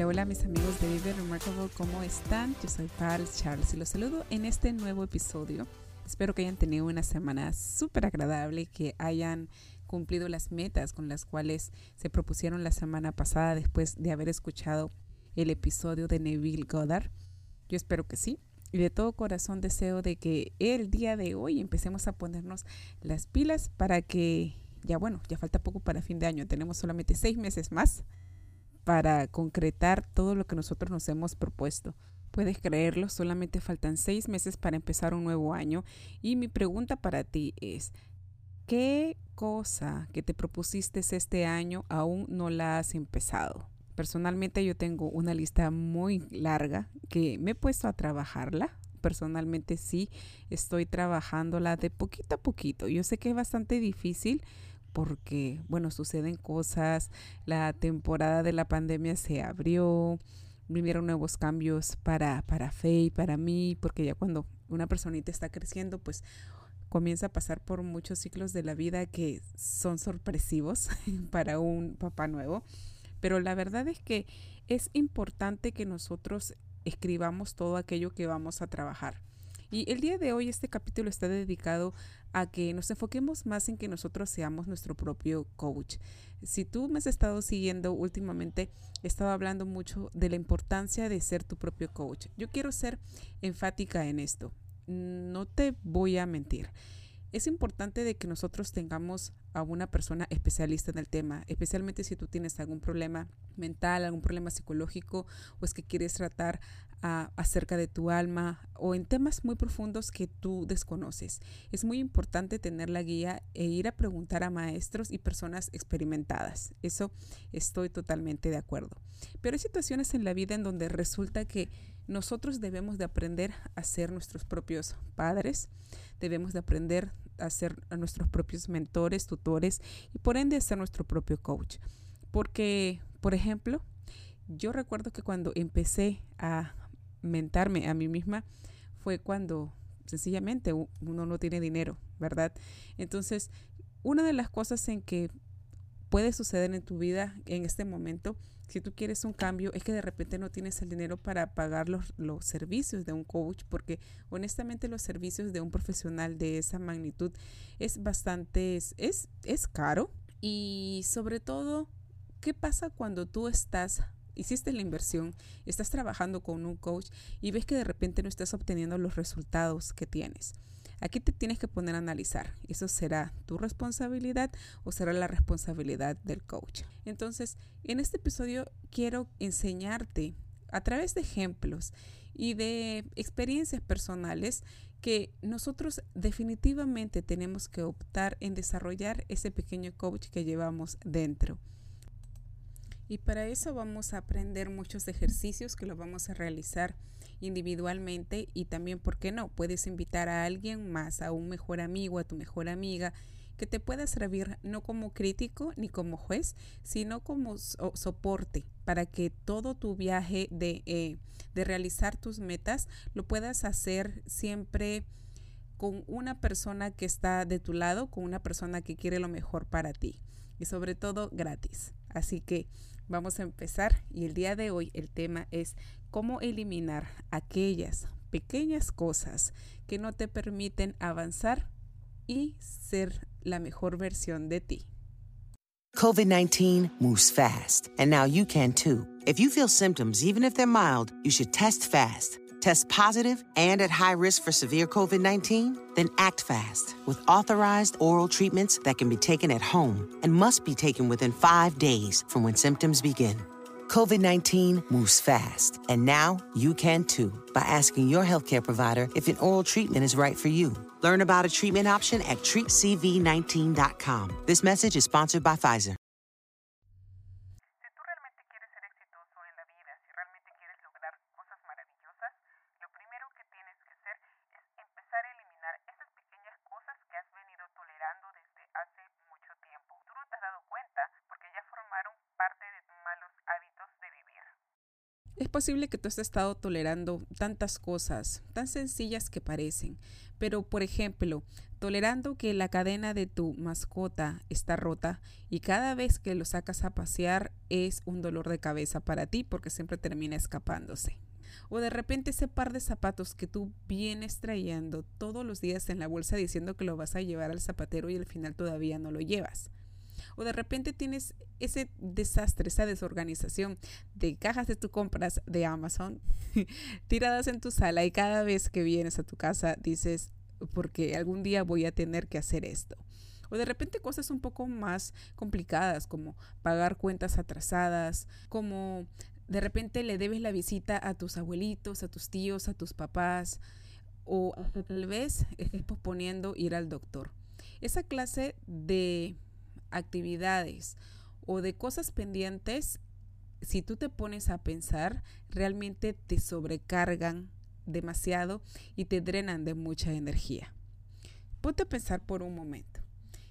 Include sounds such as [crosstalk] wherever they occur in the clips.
Hola, hola mis amigos de Vive Remarkable, ¿cómo están? Yo soy Pal Charles y los saludo en este nuevo episodio. Espero que hayan tenido una semana súper agradable, que hayan cumplido las metas con las cuales se propusieron la semana pasada después de haber escuchado el episodio de Neville Goddard. Yo espero que sí. Y de todo corazón deseo de que el día de hoy empecemos a ponernos las pilas para que, ya bueno, ya falta poco para fin de año, tenemos solamente seis meses más para concretar todo lo que nosotros nos hemos propuesto. Puedes creerlo, solamente faltan seis meses para empezar un nuevo año y mi pregunta para ti es, ¿qué cosa que te propusiste este año aún no la has empezado? Personalmente yo tengo una lista muy larga que me he puesto a trabajarla. Personalmente sí estoy trabajándola de poquito a poquito. Yo sé que es bastante difícil porque, bueno, suceden cosas, la temporada de la pandemia se abrió, vinieron nuevos cambios para, para Fe y para mí, porque ya cuando una personita está creciendo, pues comienza a pasar por muchos ciclos de la vida que son sorpresivos [laughs] para un papá nuevo. Pero la verdad es que es importante que nosotros escribamos todo aquello que vamos a trabajar. Y el día de hoy este capítulo está dedicado a que nos enfoquemos más en que nosotros seamos nuestro propio coach. Si tú me has estado siguiendo últimamente, he estado hablando mucho de la importancia de ser tu propio coach. Yo quiero ser enfática en esto. No te voy a mentir es importante de que nosotros tengamos a una persona especialista en el tema, especialmente si tú tienes algún problema mental, algún problema psicológico o es que quieres tratar acerca de tu alma o en temas muy profundos que tú desconoces. Es muy importante tener la guía e ir a preguntar a maestros y personas experimentadas. Eso estoy totalmente de acuerdo. Pero hay situaciones en la vida en donde resulta que nosotros debemos de aprender a ser nuestros propios padres, debemos de aprender a ser a nuestros propios mentores, tutores y por ende a ser nuestro propio coach. Porque, por ejemplo, yo recuerdo que cuando empecé a mentarme a mí misma fue cuando sencillamente uno no tiene dinero, ¿verdad? Entonces, una de las cosas en que puede suceder en tu vida en este momento si tú quieres un cambio, es que de repente no tienes el dinero para pagar los, los servicios de un coach, porque honestamente los servicios de un profesional de esa magnitud es bastante, es, es, caro. Y sobre todo, ¿qué pasa cuando tú estás hiciste la inversión, estás trabajando con un coach y ves que de repente no estás obteniendo los resultados que tienes. Aquí te tienes que poner a analizar. ¿Eso será tu responsabilidad o será la responsabilidad del coach? Entonces, en este episodio quiero enseñarte a través de ejemplos y de experiencias personales que nosotros definitivamente tenemos que optar en desarrollar ese pequeño coach que llevamos dentro. Y para eso vamos a aprender muchos ejercicios que los vamos a realizar individualmente y también, ¿por qué no? Puedes invitar a alguien más, a un mejor amigo, a tu mejor amiga, que te pueda servir no como crítico ni como juez, sino como soporte para que todo tu viaje de, eh, de realizar tus metas lo puedas hacer siempre con una persona que está de tu lado, con una persona que quiere lo mejor para ti y sobre todo gratis. Así que vamos a empezar y el día de hoy el tema es cómo eliminar aquellas pequeñas cosas que no te permiten avanzar y ser la mejor versión de ti. COVID-19 moves fast, and now you can too. If you feel symptoms, even if they're mild, you should test fast. Test positive and at high risk for severe COVID 19? Then act fast with authorized oral treatments that can be taken at home and must be taken within five days from when symptoms begin. COVID 19 moves fast, and now you can too by asking your healthcare provider if an oral treatment is right for you. Learn about a treatment option at treatcv19.com. This message is sponsored by Pfizer. Es posible que tú has estado tolerando tantas cosas, tan sencillas que parecen, pero por ejemplo, tolerando que la cadena de tu mascota está rota y cada vez que lo sacas a pasear es un dolor de cabeza para ti porque siempre termina escapándose. O de repente ese par de zapatos que tú vienes trayendo todos los días en la bolsa diciendo que lo vas a llevar al zapatero y al final todavía no lo llevas o de repente tienes ese desastre, esa desorganización de cajas de tus compras de Amazon [laughs] tiradas en tu sala y cada vez que vienes a tu casa dices, porque algún día voy a tener que hacer esto. O de repente cosas un poco más complicadas como pagar cuentas atrasadas, como de repente le debes la visita a tus abuelitos, a tus tíos, a tus papás, o tal vez estés posponiendo ir al doctor. Esa clase de actividades o de cosas pendientes, si tú te pones a pensar, realmente te sobrecargan demasiado y te drenan de mucha energía. Ponte a pensar por un momento.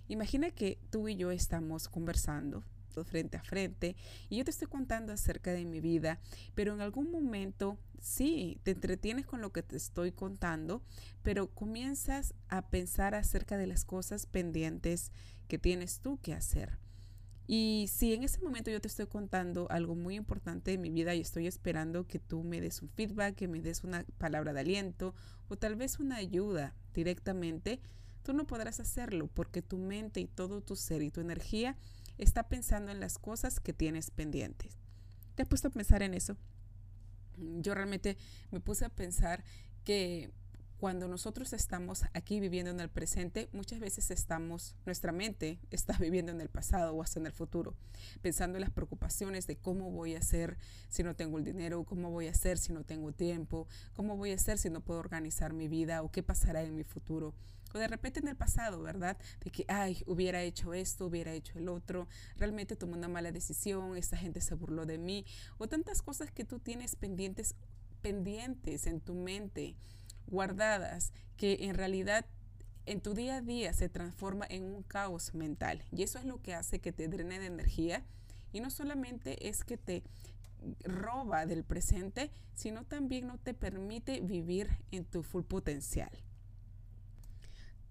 Imagina que tú y yo estamos conversando frente a frente y yo te estoy contando acerca de mi vida, pero en algún momento sí, te entretienes con lo que te estoy contando, pero comienzas a pensar acerca de las cosas pendientes que tienes tú que hacer. Y si en ese momento yo te estoy contando algo muy importante de mi vida y estoy esperando que tú me des un feedback, que me des una palabra de aliento o tal vez una ayuda directamente, tú no podrás hacerlo porque tu mente y todo tu ser y tu energía está pensando en las cosas que tienes pendientes. ¿Te has puesto a pensar en eso? Yo realmente me puse a pensar que cuando nosotros estamos aquí viviendo en el presente, muchas veces estamos, nuestra mente [laughs] está viviendo en el pasado o hasta en el futuro, pensando en las preocupaciones de cómo voy a hacer si no tengo el dinero, cómo voy a hacer si no tengo tiempo, cómo voy a hacer si no puedo organizar mi vida o qué pasará en mi futuro. O de repente en el pasado, ¿verdad? De que, ay, hubiera hecho esto, hubiera hecho el otro, realmente tomé una mala decisión, esta gente se burló de mí, o tantas cosas que tú tienes pendientes, pendientes en tu mente guardadas que en realidad en tu día a día se transforma en un caos mental. Y eso es lo que hace que te drene de energía. Y no solamente es que te roba del presente, sino también no te permite vivir en tu full potencial.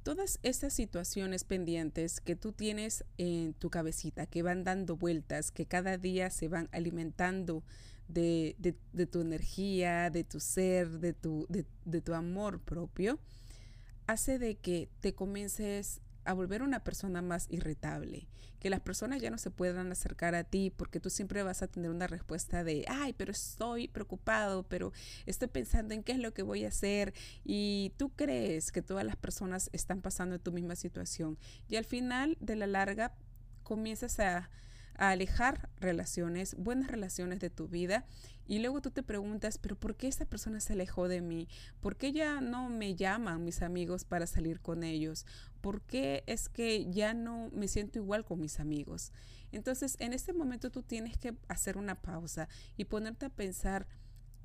Todas estas situaciones pendientes que tú tienes en tu cabecita, que van dando vueltas, que cada día se van alimentando de, tu energía, de tu ser, de tu, de, tu amor propio, hace de que te comiences a volver una persona más irritable, que las personas ya no se puedan acercar a ti porque tú siempre vas a tener una respuesta de, ay, pero estoy preocupado, pero estoy pensando en qué es lo que voy a hacer y tú crees que todas las personas están pasando tu misma situación y al final de la larga comienzas a alejar relaciones, buenas relaciones de tu vida. Y luego tú te preguntas, pero ¿por qué esta persona se alejó de mí? ¿Por qué ya no me llaman mis amigos para salir con ellos? ¿Por qué es que ya no me siento igual con mis amigos? Entonces, en este momento tú tienes que hacer una pausa y ponerte a pensar,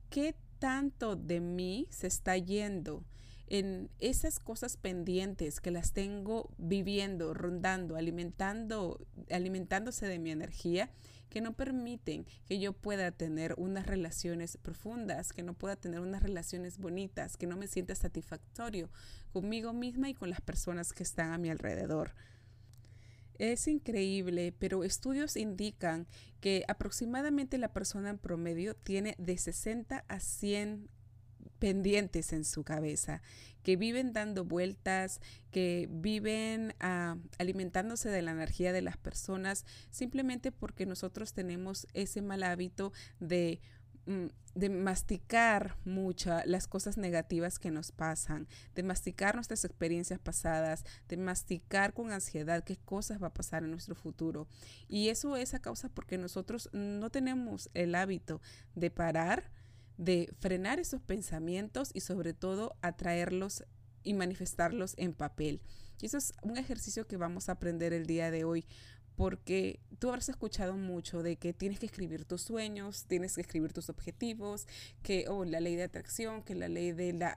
¿qué tanto de mí se está yendo? En esas cosas pendientes que las tengo viviendo, rondando, alimentando, alimentándose de mi energía, que no permiten que yo pueda tener unas relaciones profundas, que no pueda tener unas relaciones bonitas, que no me sienta satisfactorio conmigo misma y con las personas que están a mi alrededor. Es increíble, pero estudios indican que aproximadamente la persona en promedio tiene de 60 a 100 pendientes en su cabeza, que viven dando vueltas, que viven ah, alimentándose de la energía de las personas, simplemente porque nosotros tenemos ese mal hábito de mm, de masticar muchas las cosas negativas que nos pasan, de masticar nuestras experiencias pasadas, de masticar con ansiedad qué cosas va a pasar en nuestro futuro. Y eso es a causa porque nosotros no tenemos el hábito de parar, de frenar esos pensamientos y sobre todo atraerlos y manifestarlos en papel. Y eso es un ejercicio que vamos a aprender el día de hoy porque tú habrás escuchado mucho de que tienes que escribir tus sueños, tienes que escribir tus objetivos, que o la ley de atracción, que la ley de la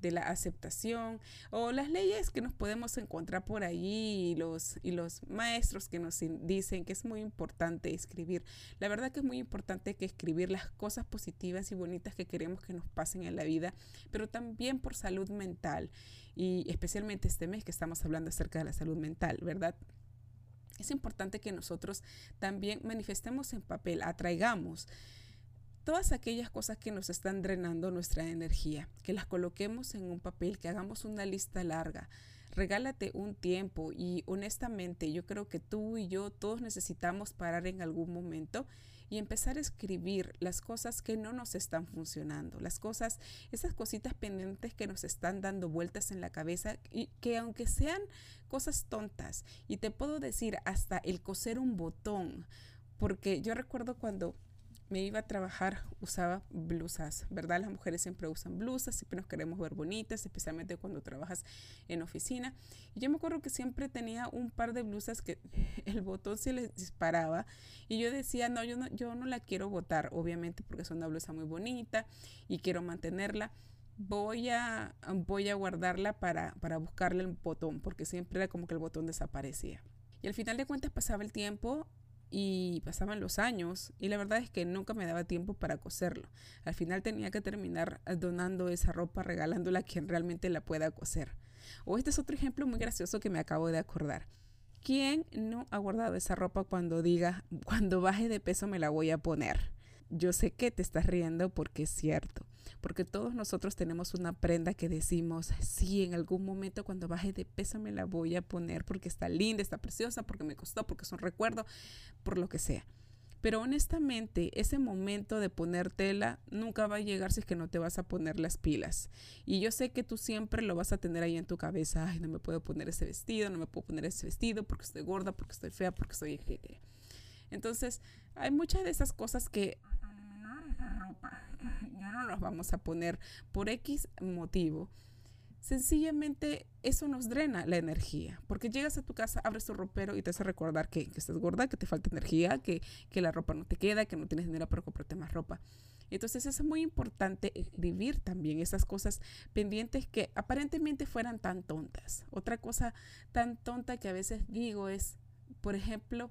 de la aceptación o las leyes que nos podemos encontrar por ahí y los, y los maestros que nos dicen que es muy importante escribir. La verdad que es muy importante que escribir las cosas positivas y bonitas que queremos que nos pasen en la vida, pero también por salud mental y especialmente este mes que estamos hablando acerca de la salud mental, ¿verdad? es importante que nosotros también manifestemos en papel, atraigamos todas aquellas cosas que nos están drenando nuestra energía, que las coloquemos en un papel, que hagamos una lista larga. Regálate un tiempo y honestamente yo creo que tú y yo todos necesitamos parar en algún momento y empezar a escribir las cosas que no nos están funcionando, las cosas, esas cositas pendientes que nos están dando vueltas en la cabeza y que aunque sean cosas tontas, y te puedo decir hasta el coser un botón, porque yo recuerdo cuando me iba a trabajar, usaba blusas, ¿verdad? Las mujeres siempre usan blusas, siempre nos queremos ver bonitas, especialmente cuando trabajas en oficina. Y yo me acuerdo que siempre tenía un par de blusas que [laughs] el botón se les disparaba y yo decía, no, yo no, yo no la quiero botar, obviamente porque es una blusa muy bonita y quiero mantenerla. Voy a, voy a guardarla para, para buscarle el botón, porque siempre era como que el botón desaparecía. Y al final de cuentas pasaba el tiempo y pasaban los años y la verdad es que nunca me daba tiempo para coserlo. Al final tenía que terminar donando esa ropa, regalándola a quien realmente la pueda coser. O este es otro ejemplo muy gracioso que me acabo de acordar. ¿Quién no ha guardado esa ropa cuando diga, cuando baje de peso me la voy a poner? Yo sé que te estás riendo porque es cierto, porque todos nosotros tenemos una prenda que decimos, sí, en algún momento cuando baje de peso me la voy a poner porque está linda, está preciosa, porque me costó, porque es un recuerdo, por lo que sea. Pero honestamente, ese momento de ponértela nunca va a llegar si es que no te vas a poner las pilas. Y yo sé que tú siempre lo vas a tener ahí en tu cabeza. Ay, no me puedo poner ese vestido, no me puedo poner ese vestido porque estoy gorda, porque estoy fea, porque soy Entonces, hay muchas de esas cosas que ya no nos vamos a poner por X motivo. Sencillamente eso nos drena la energía, porque llegas a tu casa, abres tu ropero y te hace recordar que, estás gorda, que te falta energía, que, que, la ropa no te queda, que no tienes dinero para comprarte más ropa. Entonces es muy importante escribir también esas cosas pendientes que aparentemente fueran tan tontas. Otra cosa tan tonta que a veces digo es, por ejemplo,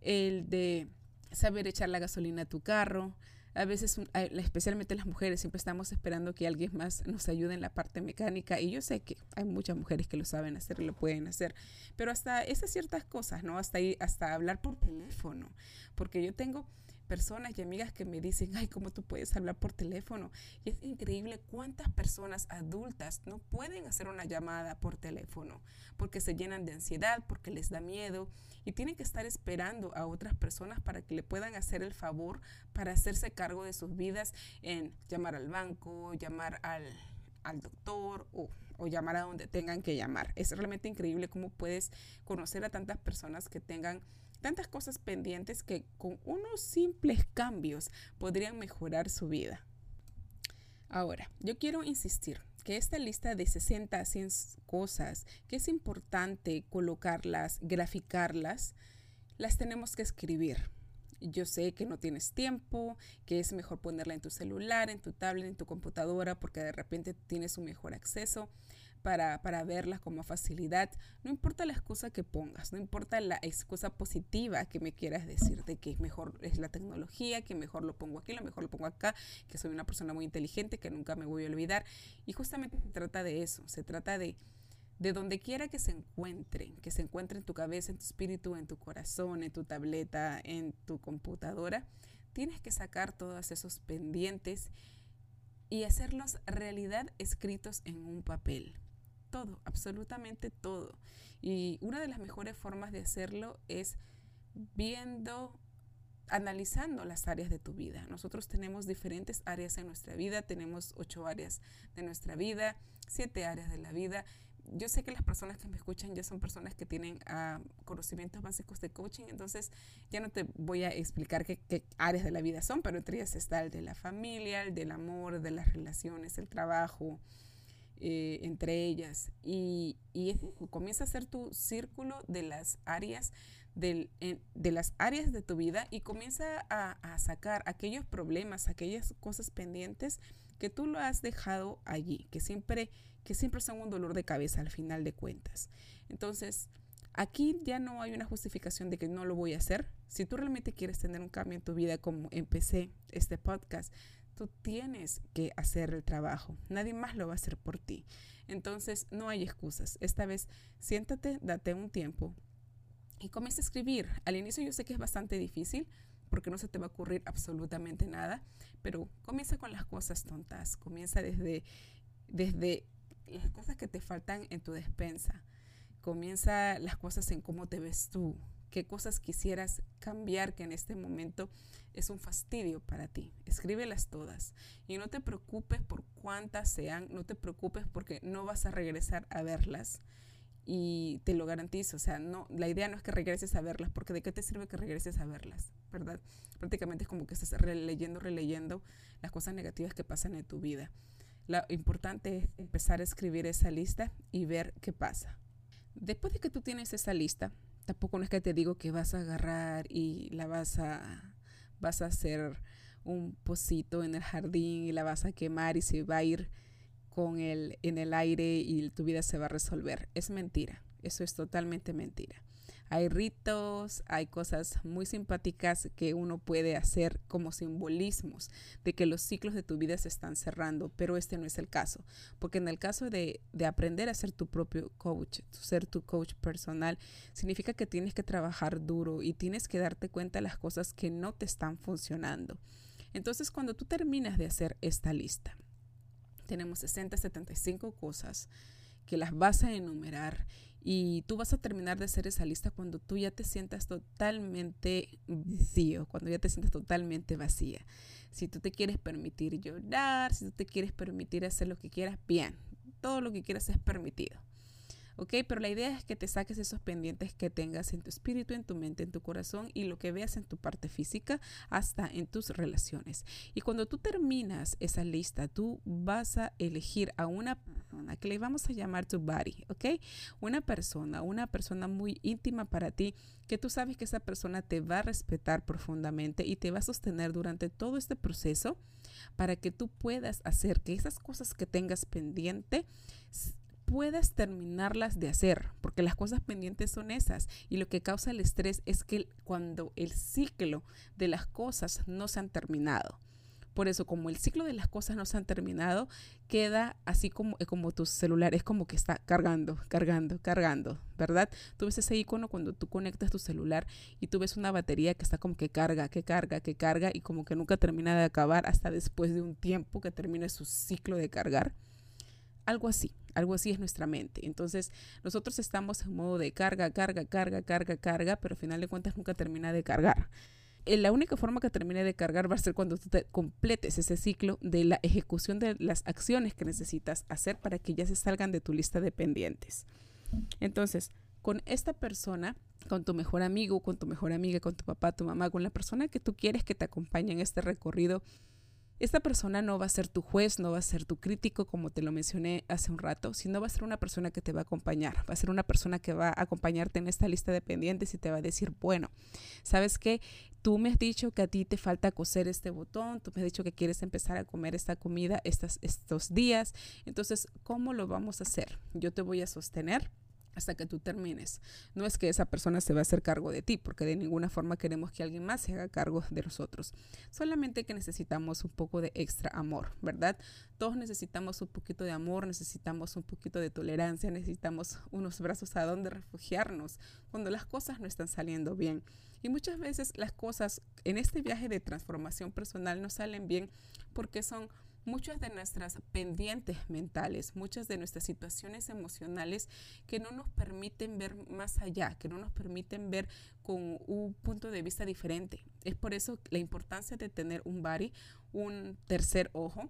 el de saber echar la gasolina a tu carro, a veces, especialmente las mujeres, siempre estamos esperando que alguien más nos ayude en la parte mecánica y yo sé que hay muchas mujeres que lo saben hacer y lo pueden hacer, pero hasta esas ciertas cosas, ¿no? Hasta, ahí, hasta hablar por teléfono, porque yo tengo personas y amigas que me dicen, ay, ¿cómo tú puedes hablar por teléfono? Y es increíble cuántas personas adultas no pueden hacer una llamada por teléfono porque se llenan de ansiedad, porque les da miedo y tienen que estar esperando a otras personas para que le puedan hacer el favor para hacerse cargo de sus vidas en llamar al banco, llamar al, al doctor o, o, llamar a donde tengan que llamar. Es realmente increíble cómo puedes conocer a tantas personas que tengan tantas cosas pendientes que con unos simples cambios podrían mejorar su vida. Ahora, yo quiero insistir que esta lista de 60 a 100 cosas que es importante colocarlas, graficarlas, las tenemos que escribir. Yo sé que no tienes tiempo, que es mejor ponerla en tu celular, en tu tablet, en tu computadora, porque de repente tienes un mejor acceso para, para verlas como facilidad. No importa la excusa que pongas, no importa la excusa positiva que me quieras decir de que mejor es la tecnología, que mejor lo pongo aquí, lo mejor lo pongo acá, que soy una persona muy inteligente, que nunca me voy a olvidar. Y justamente se trata de eso, se trata de de donde quiera que se encuentren, que se encuentre en tu cabeza, en tu espíritu, en tu corazón, en tu tableta, en tu computadora, tienes que sacar todos esos pendientes y hacerlos realidad escritos en un papel todo, absolutamente todo. Y una de las mejores formas de hacerlo es viendo analizando las áreas de tu vida. Nosotros tenemos diferentes áreas en nuestra vida, tenemos ocho áreas de nuestra vida, siete áreas de la vida. Yo sé que las personas que me escuchan ya son personas que tienen uh, conocimientos básicos de coaching, entonces ya no te voy a explicar qué, qué, áreas de la vida son, pero entre ellas está el de la familia, el del amor, de las relaciones, el trabajo, eh, entre ellas. Y, comienza a ser tu círculo de las áreas de las áreas de tu vida y comienza a, a, sacar aquellos problemas, aquellas cosas pendientes que tú lo has dejado allí, que siempre, que siempre son un dolor de cabeza al final de cuentas. Entonces, aquí ya no hay una justificación de que no lo voy a hacer. Si tú realmente quieres tener un cambio en tu vida, como empecé este podcast, tú tienes que hacer el trabajo. Nadie más lo va a hacer por ti. Entonces, no hay excusas. Esta vez, siéntate, date un tiempo, y comienza a escribir. Al inicio yo sé que es bastante difícil porque no se te va a ocurrir absolutamente nada, pero comienza con las cosas tontas, comienza desde, desde las cosas que te faltan en tu despensa, comienza las cosas en cómo te ves tú, qué cosas quisieras cambiar que en este momento es un fastidio para ti. Escríbelas todas y no te preocupes por cuántas sean, no te preocupes porque no vas a regresar a verlas y te lo garantizo, o sea, no, la idea no es que regreses a verlas, porque de qué te sirve que regreses a verlas, ¿verdad? Prácticamente es como que estás releyendo, releyendo las cosas negativas que pasan en tu vida. Lo importante es empezar a escribir esa lista y ver qué pasa. Después de que tú tienes esa lista, tampoco no es que te digo que vas a agarrar y la vas a, vas a hacer un pocito en el jardín y la vas a quemar y se va a ir con el, en el aire y tu vida se va a resolver. Es mentira, eso es totalmente mentira. Hay ritos, hay cosas muy simpáticas que uno puede hacer como simbolismos de que los ciclos de tu vida se están cerrando, pero este no es el caso, porque en el caso de, de aprender a ser tu propio coach, ser tu coach personal, significa que tienes que trabajar duro y tienes que darte cuenta de las cosas que no te están funcionando. Entonces, cuando tú terminas de hacer esta lista, tenemos 60, 75 cosas que las vas a enumerar y tú vas a terminar de hacer esa lista cuando tú ya te sientas totalmente vacío, cuando ya te sientas totalmente vacía. Si tú te quieres permitir llorar, si tú te quieres permitir hacer lo que quieras, bien, todo lo que quieras es permitido. ¿Ok? Pero la idea es que te saques esos pendientes que tengas en tu espíritu, en tu mente, en tu corazón y lo que veas en tu parte física hasta en tus relaciones. Y cuando tú terminas esa lista, tú vas a elegir a una persona que le vamos a llamar tu body, ¿ok? Una persona, una persona muy íntima para ti, que tú sabes que esa persona te va a respetar profundamente y te va a sostener durante todo este proceso para que tú puedas hacer que esas cosas que tengas pendiente puedas terminarlas de hacer, porque las cosas pendientes son esas. Y lo que causa el estrés es que cuando el ciclo de las cosas no se han terminado. Por eso, como el ciclo de las cosas no se han terminado, queda así como, eh, como tu celular, es como que está cargando, cargando, cargando, ¿verdad? Tú ves ese icono cuando tú conectas tu celular y tú ves una batería que está como que carga, que carga, que carga y como que nunca termina de acabar hasta después de un tiempo que termine su ciclo de cargar. Algo así, algo así es nuestra mente. Entonces, nosotros estamos en modo de carga, carga, carga, carga, carga, pero al final de cuentas nunca termina de cargar. Eh, la única forma que termine de cargar va a ser cuando tú te completes ese ciclo de la ejecución de las acciones que necesitas hacer para que ya se salgan de tu lista de pendientes. Entonces, con esta persona, con tu mejor amigo, con tu mejor amiga, con tu papá, tu mamá, con la persona que tú quieres que te acompañe en este recorrido, esta persona no va a ser tu juez, no va a ser tu crítico, como te lo mencioné hace un rato, sino va a ser una persona que te va a acompañar, va a ser una persona que va a acompañarte en esta lista de pendientes y te va a decir, bueno, ¿sabes qué? Tú me has dicho que a ti te falta coser este botón, tú me has dicho que quieres empezar a comer esta comida estas, estos días, entonces, ¿cómo lo vamos a hacer? Yo te voy a sostener hasta que tú termines. No es que esa persona se va a hacer cargo de ti, porque de ninguna forma queremos que alguien más se haga cargo de nosotros. Solamente que necesitamos un poco de extra amor, ¿verdad? Todos necesitamos un poquito de amor, necesitamos un poquito de tolerancia, necesitamos unos brazos a donde refugiarnos cuando las cosas no están saliendo bien. Y muchas veces las cosas en este viaje de transformación personal no salen bien porque son muchas de nuestras pendientes mentales, muchas de nuestras situaciones emocionales que no nos permiten ver más allá, que no nos permiten ver con un punto de vista diferente. Es por eso la importancia de tener un body, un tercer ojo,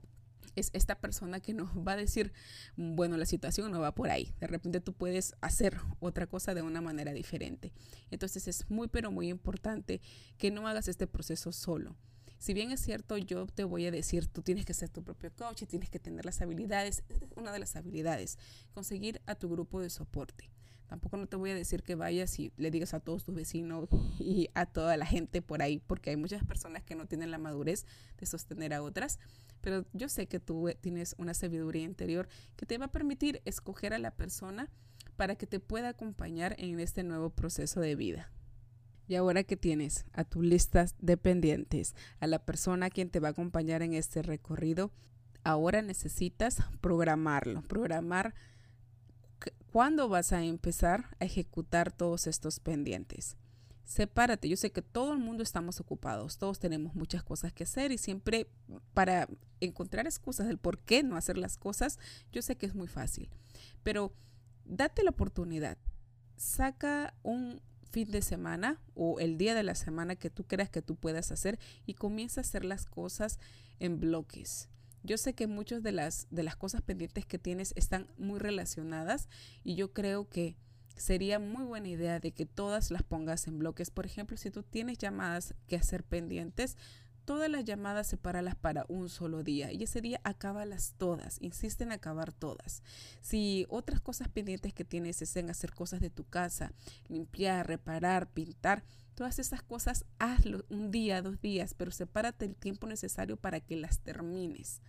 es esta persona que nos va a decir, bueno, la situación no va por ahí. De repente tú puedes hacer otra cosa de una manera diferente. Entonces es muy, pero muy importante que no hagas este proceso solo. Si bien es cierto, yo te voy a decir, tú tienes que ser tu propio coach y tienes que tener las habilidades, una de las habilidades, conseguir a tu grupo de soporte. Tampoco no te voy a decir que vayas y le digas a todos tus vecinos [laughs] y a toda la gente por ahí, porque hay muchas personas que no tienen la madurez de sostener a otras. Pero yo sé que tú tienes una sabiduría interior que te va a permitir escoger a la persona para que te pueda acompañar en este nuevo proceso de vida. Y ahora que tienes a tu lista de pendientes, a la persona quien te va a acompañar en este recorrido, ahora necesitas programarlo, programar cuándo vas a empezar a ejecutar todos estos pendientes. Sepárate, yo sé que todo el mundo estamos ocupados, todos tenemos muchas cosas que hacer y siempre para encontrar excusas del por qué no hacer las cosas, yo sé que es muy fácil, pero date la oportunidad, saca un fin de semana o el día de la semana que tú creas que tú puedas hacer y comienza a hacer las cosas en bloques. Yo sé que muchas de las, de las cosas pendientes que tienes están muy relacionadas y yo creo que sería muy buena idea de que todas las pongas en bloques. Por ejemplo, si tú tienes llamadas que hacer pendientes, todas las llamadas sepáralas para un solo día y ese día acábalas todas, insiste en acabar todas. Si otras cosas pendientes que tienes es en hacer cosas de tu casa, limpiar, reparar, pintar, todas esas cosas hazlo un día, dos días, pero sepárate el tiempo necesario para que las termines.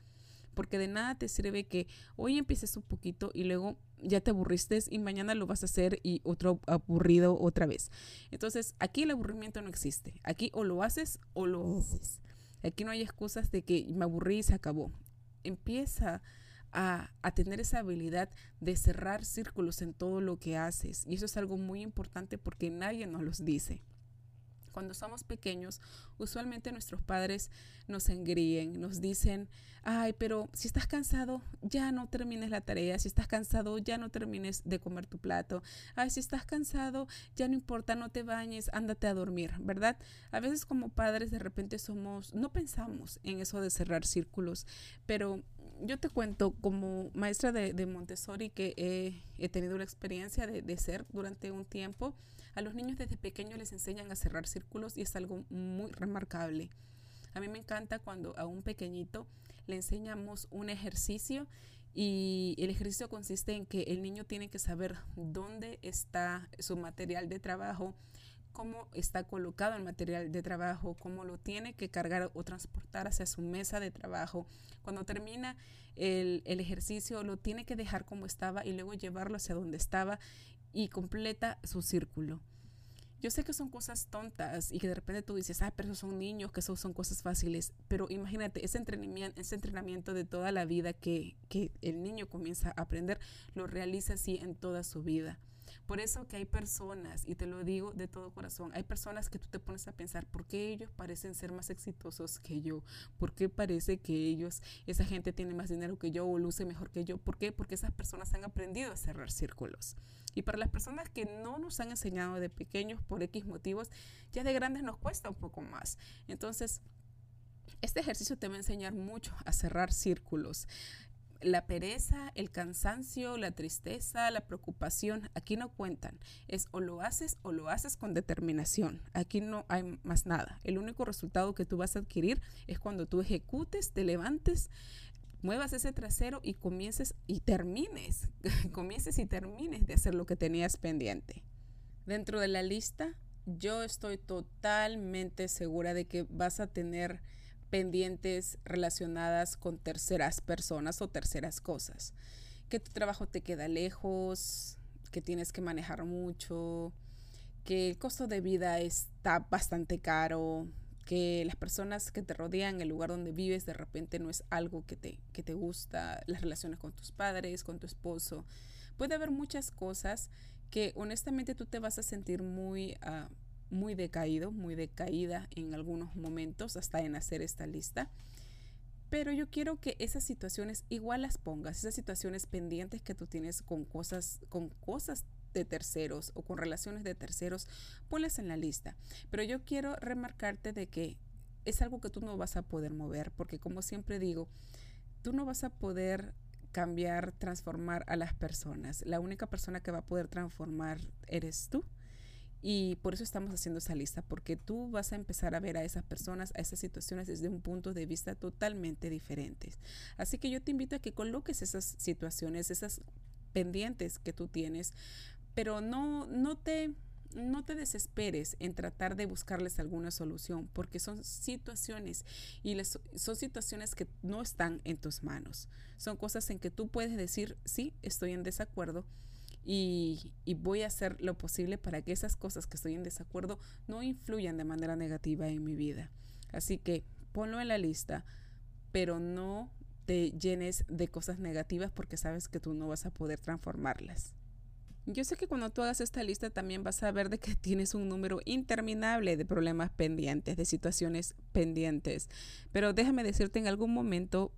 Porque de nada te sirve que hoy empieces un poquito y luego ya te aburriste y mañana lo vas a hacer y otro aburrido otra vez. Entonces, aquí el aburrimiento no existe. Aquí o lo haces o lo haces. Aquí no hay excusas de que me aburrí y se acabó. Empieza a, a, tener esa habilidad de cerrar círculos en todo lo que haces. Y eso es algo muy importante porque nadie nos los dice. Cuando somos pequeños, usualmente nuestros padres nos engríen, nos dicen, ay, pero si estás cansado, ya no termines la tarea, si estás cansado, ya no termines de comer tu plato, ay, si estás cansado, ya no importa, no te bañes, ándate a dormir, ¿verdad? A veces como padres de repente somos, no pensamos en eso de cerrar círculos, pero yo te cuento como maestra de, Montessori que he, tenido la experiencia de, de ser durante un tiempo, a los niños desde pequeños les enseñan a cerrar círculos y es algo muy remarcable. A mí me encanta cuando a un pequeñito le enseñamos un ejercicio y el ejercicio consiste en que el niño tiene que saber dónde está su material de trabajo, cómo está colocado el material de trabajo, cómo lo tiene que cargar o transportar hacia su mesa de trabajo. Cuando termina el, ejercicio, lo tiene que dejar como estaba y luego llevarlo hacia donde estaba y completa su círculo. Yo sé que son cosas tontas y que de repente tú dices, ah, pero son niños, que eso son cosas fáciles, pero imagínate, ese entrenamiento, ese entrenamiento de toda la vida que, que el niño comienza a aprender, lo realiza así en toda su vida. Por eso que hay personas, y te lo digo de todo corazón, hay personas que tú te pones a pensar, ¿por qué ellos parecen ser más exitosos que yo? ¿Por qué parece que ellos, esa gente tiene más dinero que yo o luce mejor que yo? ¿Por qué? Porque esas personas han aprendido a cerrar círculos. Y para las personas que no nos han enseñado de pequeños por X motivos, ya de grandes nos cuesta un poco más. Entonces, este ejercicio te va a enseñar mucho a cerrar círculos la pereza, el cansancio, la tristeza, la preocupación, aquí no cuentan. Es o lo haces o lo haces con determinación. Aquí no hay más nada. El único resultado que tú vas a adquirir es cuando tú ejecutes, te levantes, muevas ese trasero y comiences y termines, [laughs] comiences y termines de hacer lo que tenías pendiente. Dentro de la lista, yo estoy totalmente segura de que vas a tener pendientes relacionadas con terceras personas o terceras cosas. Que tu trabajo te queda lejos, que tienes que manejar mucho, que el costo de vida está bastante caro, que las personas que te rodean, el lugar donde vives, de repente no es algo que te, que te gusta, las relaciones con tus padres, con tu esposo. Puede haber muchas cosas que honestamente tú te vas a sentir muy... Uh, muy decaído, muy decaída en algunos momentos, hasta en hacer esta lista. Pero yo quiero que esas situaciones igual las pongas, esas situaciones pendientes que tú tienes con cosas, con cosas de terceros o con relaciones de terceros, ponlas en la lista. Pero yo quiero remarcarte de que es algo que tú no vas a poder mover, porque como siempre digo, tú no vas a poder cambiar, transformar a las personas. La única persona que va a poder transformar eres tú. Y por eso estamos haciendo esa lista, porque tú vas a empezar a ver a esas personas, a esas situaciones desde un punto de vista totalmente diferente. Así que yo te invito a que coloques esas situaciones, esas pendientes que tú tienes, pero no, no te no te desesperes en tratar de buscarles alguna solución, porque son situaciones y son situaciones que no están en tus manos. Son cosas en que tú puedes decir, sí, estoy en desacuerdo y, voy a hacer lo posible para que esas cosas que estoy en desacuerdo no influyan de manera negativa en mi vida. Así que ponlo en la lista, pero no te llenes de cosas negativas porque sabes que tú no vas a poder transformarlas. Yo sé que cuando tú hagas esta lista también vas a ver de que [laughs] tienes un número interminable de problemas pendientes, de situaciones pendientes. Pero déjame decirte, en algún momento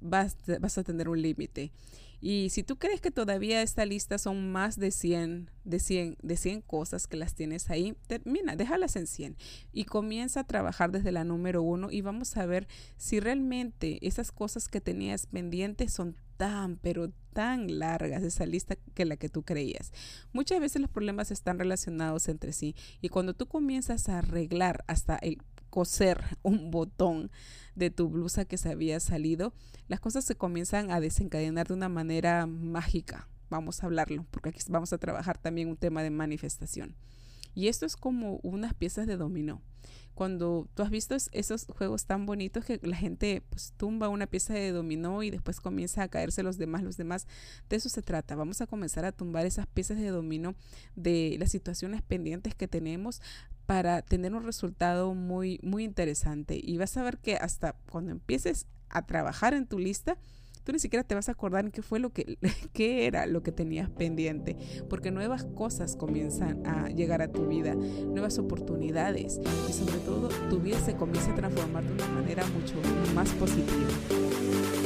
vas a tener un límite. Y si tú crees que todavía esta lista son más de 100, de 100, de 100 cosas que las tienes ahí, termina, déjalas en 100 y comienza a trabajar desde la número uno y vamos a ver si realmente esas cosas que tenías pendientes son tan, pero tan largas esa lista que la que tú creías. Muchas veces los problemas están relacionados entre sí y cuando tú comienzas a arreglar hasta el coser [laughs] un botón de tu blusa que se había salido, las cosas se comienzan a desencadenar de una manera mágica. Vamos a hablarlo, porque aquí vamos a trabajar también un tema de manifestación. Y esto es como unas piezas de dominó cuando tú has visto esos juegos tan bonitos que la gente pues tumba una pieza de dominó y después comienza a caerse los demás, los demás, de eso se trata. Vamos a comenzar a tumbar esas piezas de dominó de las situaciones pendientes que tenemos para tener un resultado muy, muy interesante. Y vas a ver que hasta cuando empieces a trabajar en tu lista, tú ni siquiera te vas a acordar qué fue lo que, [laughs] qué era lo que tenías pendiente, porque nuevas cosas comienzan a llegar a tu vida, nuevas oportunidades y sobre todo tu vida se comienza a transformar de una manera mucho más positiva.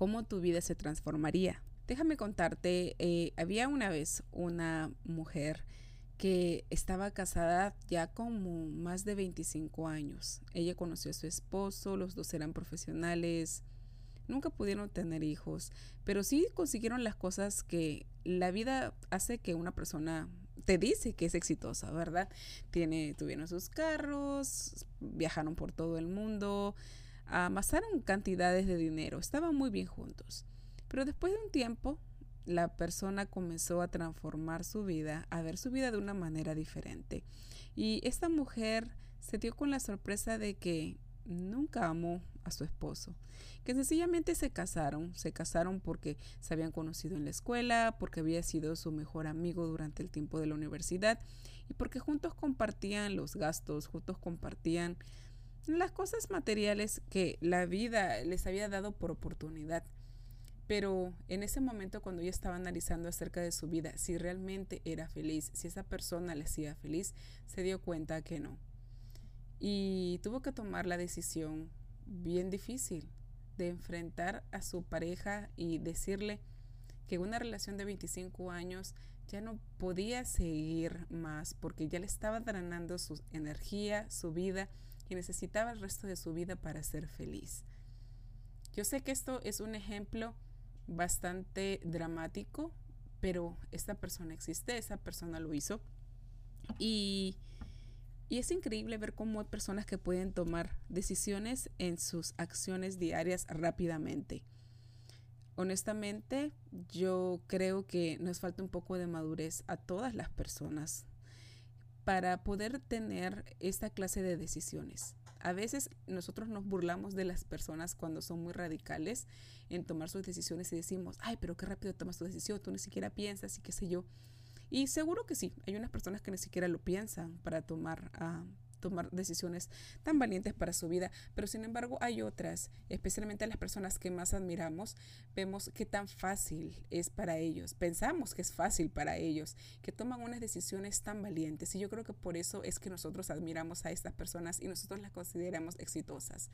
Cómo tu vida se transformaría. Déjame contarte, eh, había una vez una mujer que estaba casada ya como más de 25 años. Ella conoció a su esposo, los dos eran profesionales, nunca pudieron tener hijos, pero sí consiguieron las cosas que la vida hace que una persona te dice que es exitosa, ¿verdad? Tiene, tuvieron sus carros, viajaron por todo el mundo, amasaron cantidades de dinero, estaban muy bien juntos. Pero después de un tiempo, la persona comenzó a transformar su vida, a ver su vida de una manera diferente. Y esta mujer se dio con la sorpresa de que nunca amó a su esposo, que sencillamente se casaron, se casaron porque se habían conocido en la escuela, porque había sido su mejor amigo durante el tiempo de la universidad y porque juntos compartían los gastos, juntos compartían las cosas materiales que la vida les había dado por oportunidad. Pero en ese momento cuando ella estaba analizando acerca de su vida, si realmente era feliz, si esa persona le hacía feliz, se dio cuenta que no. Y tuvo que tomar la decisión bien difícil de enfrentar a su pareja y decirle que una relación de 25 años ya no podía seguir más porque ya le estaba drenando su energía, su vida y necesitaba el resto de su vida para ser feliz. Yo sé que esto es un ejemplo bastante dramático, pero esta persona existe, esa persona lo hizo. Y, y, es increíble ver cómo hay personas que pueden tomar decisiones en sus acciones diarias rápidamente. Honestamente, yo creo que nos falta un poco de madurez a todas las personas para poder tener esta clase de decisiones. A veces nosotros nos burlamos de las personas cuando son muy radicales en tomar sus decisiones y decimos, ay, pero qué rápido tomas tu decisión, tú ni siquiera piensas y qué sé yo. Y seguro que sí, hay unas personas que ni siquiera lo piensan para tomar uh, tomar decisiones tan valientes para su vida, pero sin embargo hay otras, especialmente las personas que más admiramos, vemos qué tan fácil es para ellos, pensamos que es fácil para ellos, que toman unas decisiones tan valientes y yo creo que por eso es que nosotros admiramos a estas personas y nosotros las consideramos exitosas.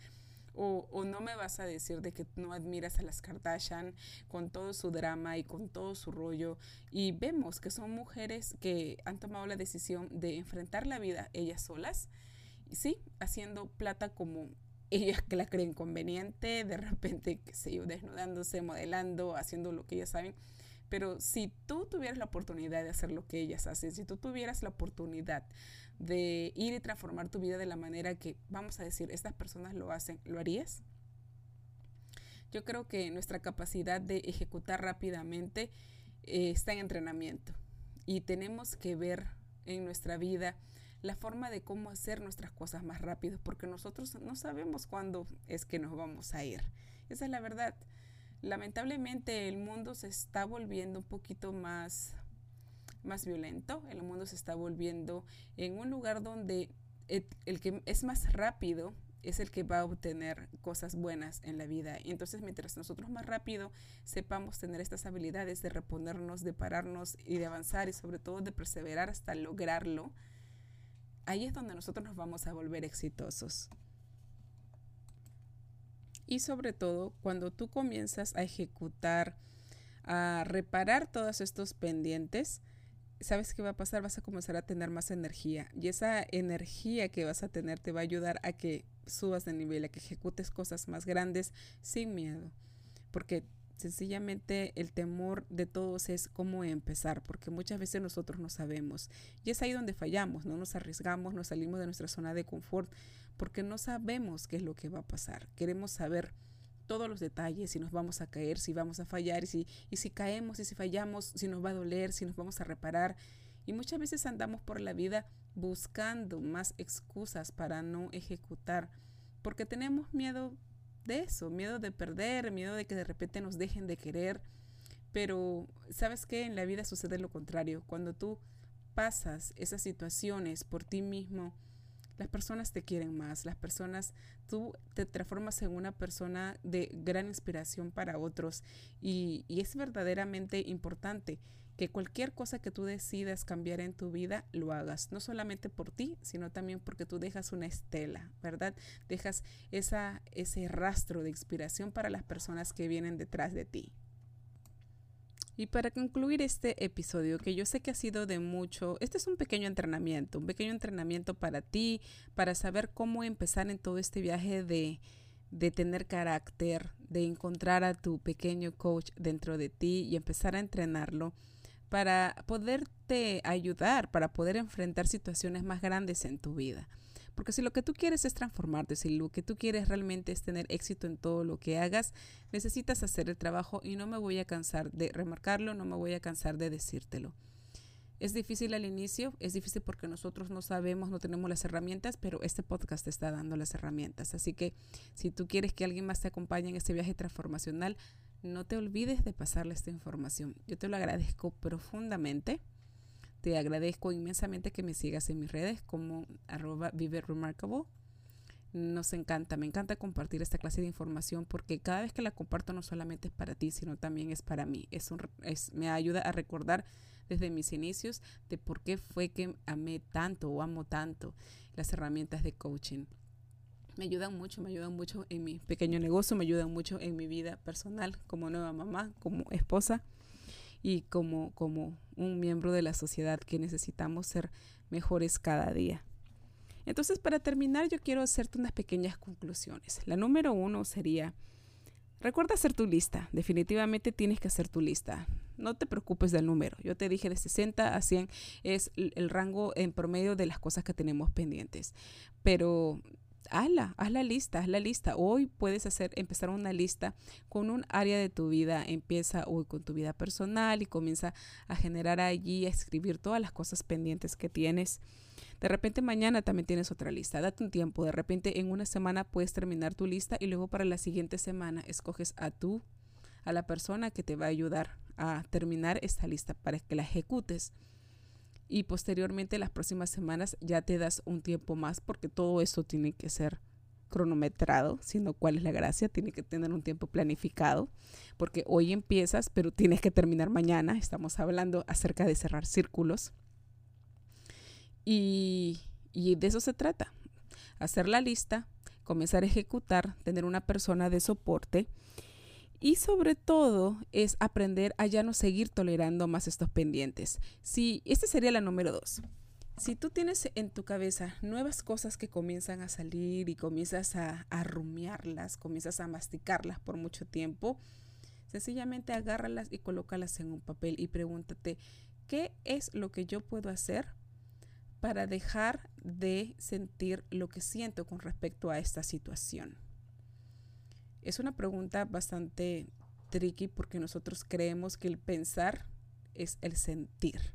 O, o, no me vas a decir de que no admiras a las Kardashian con todo su drama y con todo su rollo. Y vemos que son mujeres que han tomado la decisión de enfrentar la vida ellas solas. Sí, haciendo plata como ellas que la creen conveniente, de repente, qué sé yo, desnudándose, modelando, haciendo lo que ellas saben. Pero si tú tuvieras la oportunidad de hacer lo que ellas hacen, si tú tuvieras la oportunidad de ir y transformar tu vida de la manera que, vamos a decir, estas personas lo hacen, ¿lo harías? Yo creo que nuestra capacidad de ejecutar rápidamente eh, está en entrenamiento y tenemos que ver en nuestra vida la forma de cómo hacer nuestras cosas más rápido, porque nosotros no sabemos cuándo es que nos vamos a ir. Esa es la verdad. Lamentablemente el mundo se está volviendo un poquito más más violento, el mundo se está volviendo en un lugar donde el, que es más rápido es el que va a obtener cosas buenas en la vida. Y entonces mientras nosotros más rápido sepamos tener estas habilidades de reponernos, de pararnos y de avanzar y sobre todo de perseverar hasta lograrlo, ahí es donde nosotros nos vamos a volver exitosos. Y sobre todo cuando tú comienzas a ejecutar, a reparar todos estos pendientes, ¿sabes qué va a pasar? Vas a comenzar a tener más energía y esa energía que vas a tener te va a ayudar a que subas de nivel, a que ejecutes cosas más grandes sin miedo. Porque sencillamente el temor de todos es cómo empezar, porque muchas veces nosotros no sabemos. Y es ahí donde fallamos, no nos arriesgamos, nos salimos de nuestra zona de confort, porque no sabemos qué es lo que va a pasar. Queremos saber todos los detalles, si nos vamos a caer, si vamos a fallar, y si, y si caemos y si fallamos, si nos va a doler, si nos vamos a reparar. Y muchas veces andamos por la vida buscando más excusas para no ejecutar, porque tenemos miedo de eso, miedo de perder, miedo de que de repente nos dejen de querer. Pero, ¿sabes qué? En la vida sucede lo contrario. Cuando tú pasas esas situaciones por ti mismo, las personas te quieren más, las personas, tú te transformas en una persona de gran inspiración para otros y, y, es verdaderamente importante que cualquier cosa que tú decidas cambiar en tu vida lo hagas, no solamente por ti, sino también porque tú dejas una estela, ¿verdad? Dejas esa, ese rastro de inspiración para las personas que vienen detrás de ti. Y para concluir este episodio, que yo sé que ha sido de mucho, este es un pequeño entrenamiento, un pequeño entrenamiento para ti, para saber cómo empezar en todo este viaje de, de tener carácter, de encontrar a tu pequeño coach dentro de ti y empezar a entrenarlo para poderte ayudar, para poder enfrentar situaciones más grandes en tu vida. Porque si lo que tú quieres es transformarte, si lo que tú quieres realmente es tener éxito en todo lo que hagas, necesitas hacer el trabajo y no me voy a cansar de remarcarlo, no me voy a cansar de decírtelo. Es difícil al inicio, es difícil porque nosotros no sabemos, no tenemos las herramientas, pero este podcast te está dando las herramientas. Así que si tú quieres que alguien más te acompañe en este viaje transformacional, no te olvides de pasarle esta información. Yo te lo agradezco profundamente. Te agradezco inmensamente que me sigas en mis redes como arroba Vive Remarkable. Nos encanta, me encanta compartir esta clase de información porque cada vez que la comparto no solamente es para ti, sino también es para mí. Es, es me ayuda a recordar desde mis inicios de por qué fue que amé tanto o amo tanto las herramientas de coaching. Me ayudan mucho, me ayudan mucho en mi pequeño negocio, me ayudan mucho en mi vida personal como nueva mamá, como esposa y como, como un miembro de la sociedad que necesitamos ser mejores cada día. Entonces, para terminar, yo quiero hacerte unas pequeñas conclusiones. La número uno sería, recuerda hacer tu lista. Definitivamente tienes que hacer tu lista. No te preocupes del número. Yo te dije de 60 a 100 es el rango en promedio de las cosas que tenemos pendientes. Pero hazla, haz la lista, haz la lista. Hoy puedes hacer, empezar una lista con un área de tu vida. Empieza hoy con tu vida personal y comienza a generar allí, a escribir todas las cosas pendientes que tienes. De repente mañana también tienes otra lista. Date un tiempo. De repente en una semana puedes terminar tu lista y luego para la siguiente semana escoges a tú, a la persona que te va a ayudar a terminar esta lista para que la ejecutes y posteriormente las próximas semanas ya te das un tiempo más porque todo eso tiene que ser cronometrado, sino cuál es la gracia, tiene que tener un tiempo planificado, porque hoy empiezas, pero tienes que terminar mañana, estamos hablando acerca de cerrar círculos. Y, y de eso se trata, hacer la lista, comenzar a ejecutar, tener una persona de soporte y sobre todo es aprender a ya no seguir tolerando más estos pendientes. Si, esta sería la número dos. Si tú tienes en tu cabeza nuevas cosas que comienzan a salir y comienzas a, a rumiarlas, comienzas a masticarlas por mucho tiempo, sencillamente agárralas y colócalas en un papel y pregúntate, ¿qué es lo que yo puedo hacer para dejar de sentir lo que siento con respecto a esta situación? Es una pregunta bastante tricky porque nosotros creemos que el pensar es el sentir.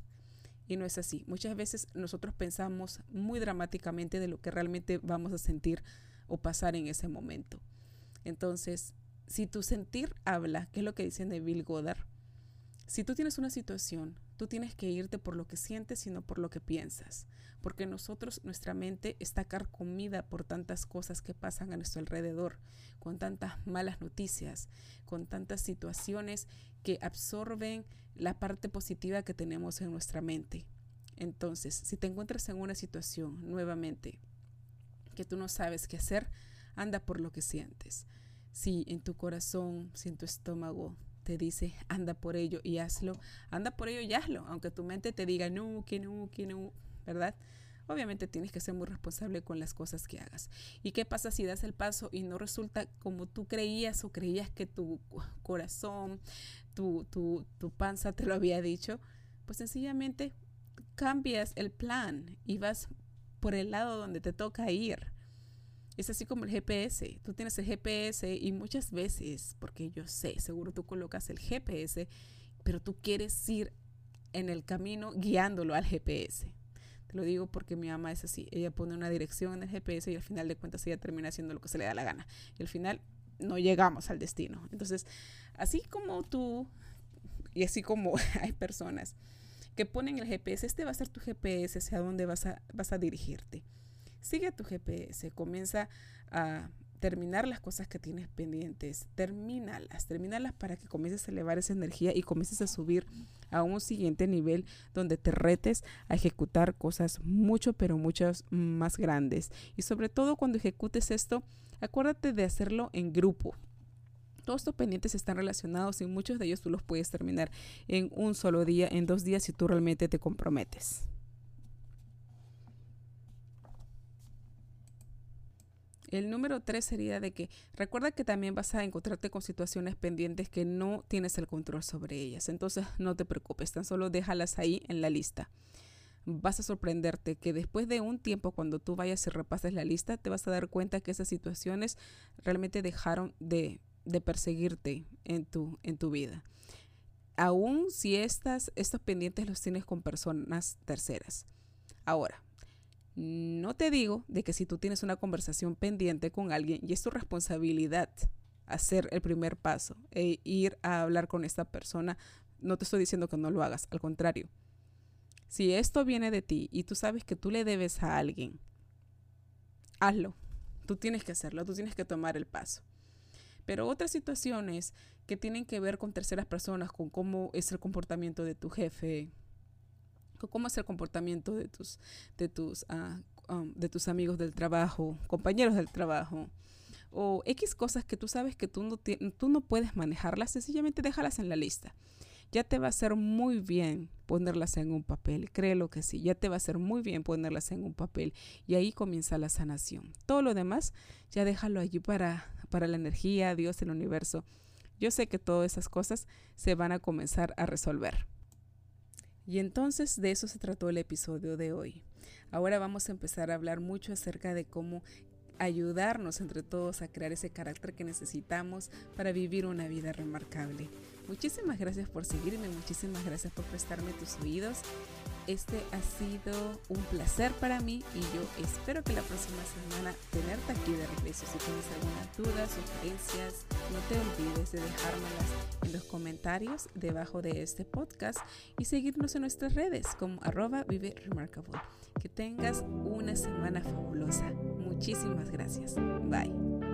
Y no es así. Muchas veces nosotros pensamos muy dramáticamente de lo que realmente vamos a sentir o pasar en ese momento. Entonces, si tu sentir habla, que es lo que dice Neville Goddard, si tú tienes una situación, tú tienes que irte por lo que sientes, y no por lo que piensas. Porque nosotros, nuestra mente está carcomida por tantas cosas que pasan a nuestro alrededor, con tantas malas noticias, con tantas situaciones que absorben la parte positiva que tenemos en nuestra mente. Entonces, si te encuentras en una situación nuevamente que tú no sabes qué hacer, anda por lo que sientes. Si en tu corazón, si en tu estómago dice, anda por ello y hazlo, anda por ello y hazlo, aunque tu mente te diga, no, que no, que no, ¿verdad? Obviamente tienes que ser muy responsable con las cosas que hagas. ¿Y qué pasa si das el paso y no resulta como tú creías o creías que tu corazón, tu, tu, tu panza te lo había dicho? Pues sencillamente cambias el plan y vas por el lado donde te toca ir. Es así como el GPS. Tú tienes el GPS y muchas veces, porque yo sé, seguro tú colocas el GPS, pero tú quieres ir en el camino guiándolo al GPS. Te lo digo porque mi mamá es así. Ella pone una dirección en el GPS y al final de cuentas ella termina haciendo lo que se le da la gana. Y al final no llegamos al destino. Entonces, así como tú y así como [laughs] hay personas que ponen el GPS, este va a ser tu GPS hacia dónde vas vas a dirigirte. Sigue tu GPS, comienza a terminar las cosas que tienes pendientes, termínalas, termínalas para que comiences a elevar esa energía y comiences a subir a un siguiente nivel donde te retes a ejecutar cosas mucho, pero muchas más grandes. Y sobre todo cuando ejecutes esto, acuérdate de hacerlo en grupo. Todos estos pendientes están relacionados y muchos de ellos tú los puedes terminar en un solo día, en dos días, si tú realmente te comprometes. El número tres sería de que recuerda que también vas a encontrarte con situaciones pendientes que no tienes el control sobre ellas. Entonces [laughs] no te preocupes, tan solo déjalas ahí en la lista. Vas a sorprenderte que después de un tiempo, cuando tú vayas y repases la lista, te vas a dar cuenta que esas situaciones realmente dejaron de, perseguirte en tu, en tu vida. Aún si estas, estos pendientes los tienes con personas terceras. Ahora, no te digo de que si tú tienes una conversación pendiente con alguien y es tu responsabilidad hacer el primer paso e ir a hablar con esta persona, no te estoy diciendo que no lo hagas, al contrario. Si esto viene de ti y tú sabes que tú le debes a alguien, hazlo. Tú tienes que hacerlo, tú tienes que tomar el paso. Pero otras situaciones que tienen que ver con terceras personas, con cómo es el comportamiento de tu jefe, cómo es el comportamiento de tus, de tus, um, de tus amigos del trabajo, compañeros del trabajo, o X cosas que tú sabes que tú no, tú no puedes manejarlas, sencillamente déjalas en la lista. Ya te va a hacer muy bien ponerlas en un papel, créelo que sí, ya te va a hacer muy bien ponerlas en un papel y ahí comienza la sanación. Todo lo demás ya déjalo allí para, para la energía, Dios, el universo. Yo sé que todas esas cosas se van a comenzar a resolver. Y entonces de eso se trató el episodio de hoy. Ahora vamos a empezar a hablar mucho acerca de cómo ayudarnos entre todos a crear ese carácter que necesitamos para vivir una vida remarcable. Muchísimas gracias por seguirme, muchísimas gracias por prestarme tus oídos. Este ha sido un placer para mí y yo espero que la próxima semana tenerte aquí de regreso. Si tienes alguna duda, sugerencias, no te olvides de dejármelas en los comentarios debajo de este podcast y seguirnos en nuestras redes como arroba vive. Que tengas una semana fabulosa. Muchísimas gracias. Bye.